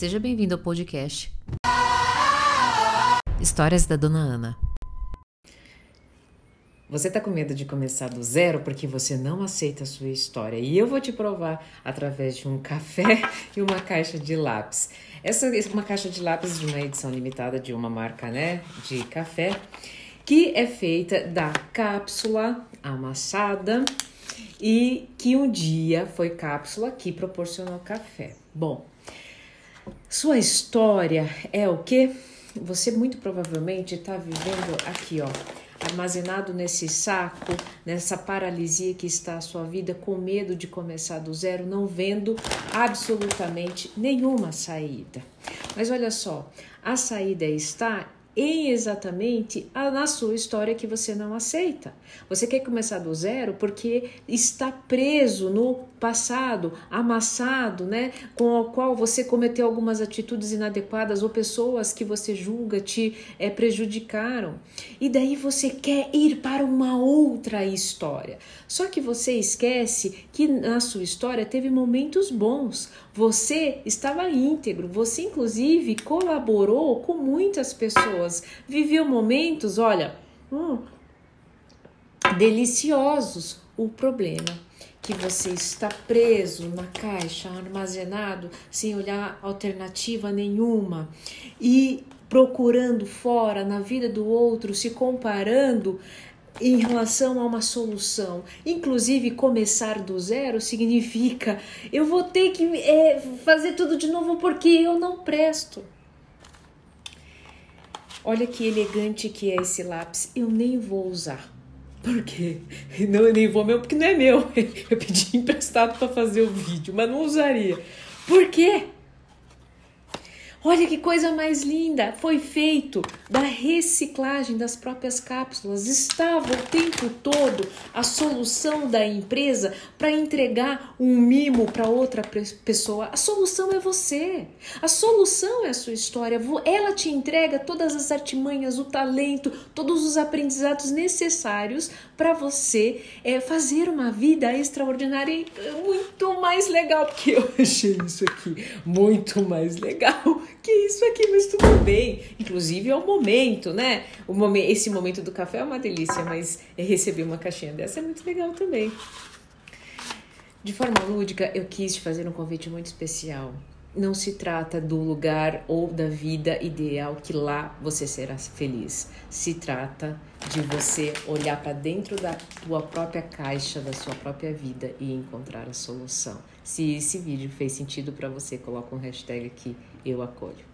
Seja bem-vindo ao podcast Histórias da Dona Ana. Você está com medo de começar do zero porque você não aceita a sua história. E eu vou te provar através de um café e uma caixa de lápis. Essa é uma caixa de lápis de uma edição limitada de uma marca, né, de café, que é feita da cápsula amassada e que um dia foi cápsula que proporcionou café. Bom, sua história é o que? Você muito provavelmente está vivendo aqui, ó, armazenado nesse saco, nessa paralisia que está a sua vida, com medo de começar do zero, não vendo absolutamente nenhuma saída. Mas olha só, a saída está em exatamente a, na sua história que você não aceita. Você quer começar do zero porque está preso no passado, amassado, né, com o qual você cometeu algumas atitudes inadequadas ou pessoas que você julga te é, prejudicaram. E daí você quer ir para uma outra história. Só que você esquece que na sua história teve momentos bons. Você estava íntegro, você inclusive colaborou com muitas pessoas, viveu momentos, olha, hum, deliciosos. O problema que você está preso na caixa, armazenado, sem olhar alternativa nenhuma e procurando fora, na vida do outro, se comparando em relação a uma solução. Inclusive, começar do zero significa eu vou ter que é, fazer tudo de novo porque eu não presto. Olha que elegante que é esse lápis, eu nem vou usar. Por quê? Não, eu nem vou mesmo, porque não é meu. Eu pedi emprestado para fazer o vídeo, mas não usaria. Por quê? Olha que coisa mais linda! Foi feito da reciclagem das próprias cápsulas. Estava o tempo todo a solução da empresa para entregar um mimo para outra pessoa. A solução é você. A solução é a sua história. Ela te entrega todas as artimanhas, o talento, todos os aprendizados necessários para você é, fazer uma vida extraordinária e muito mais legal. Porque eu achei isso aqui muito mais legal que isso aqui, mas tudo bem. Inclusive é o momento, né? O momento, esse momento do café é uma delícia, mas receber uma caixinha dessa é muito legal também. De forma lúdica, eu quis te fazer um convite muito especial. Não se trata do lugar ou da vida ideal que lá você será feliz. Se trata de você olhar para dentro da tua própria caixa, da sua própria vida e encontrar a solução. Se esse vídeo fez sentido para você, coloca um hashtag aqui, eu acolho.